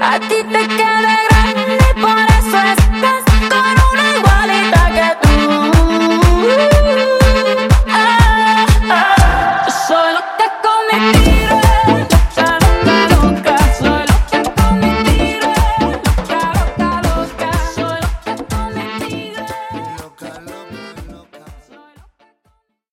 A ti te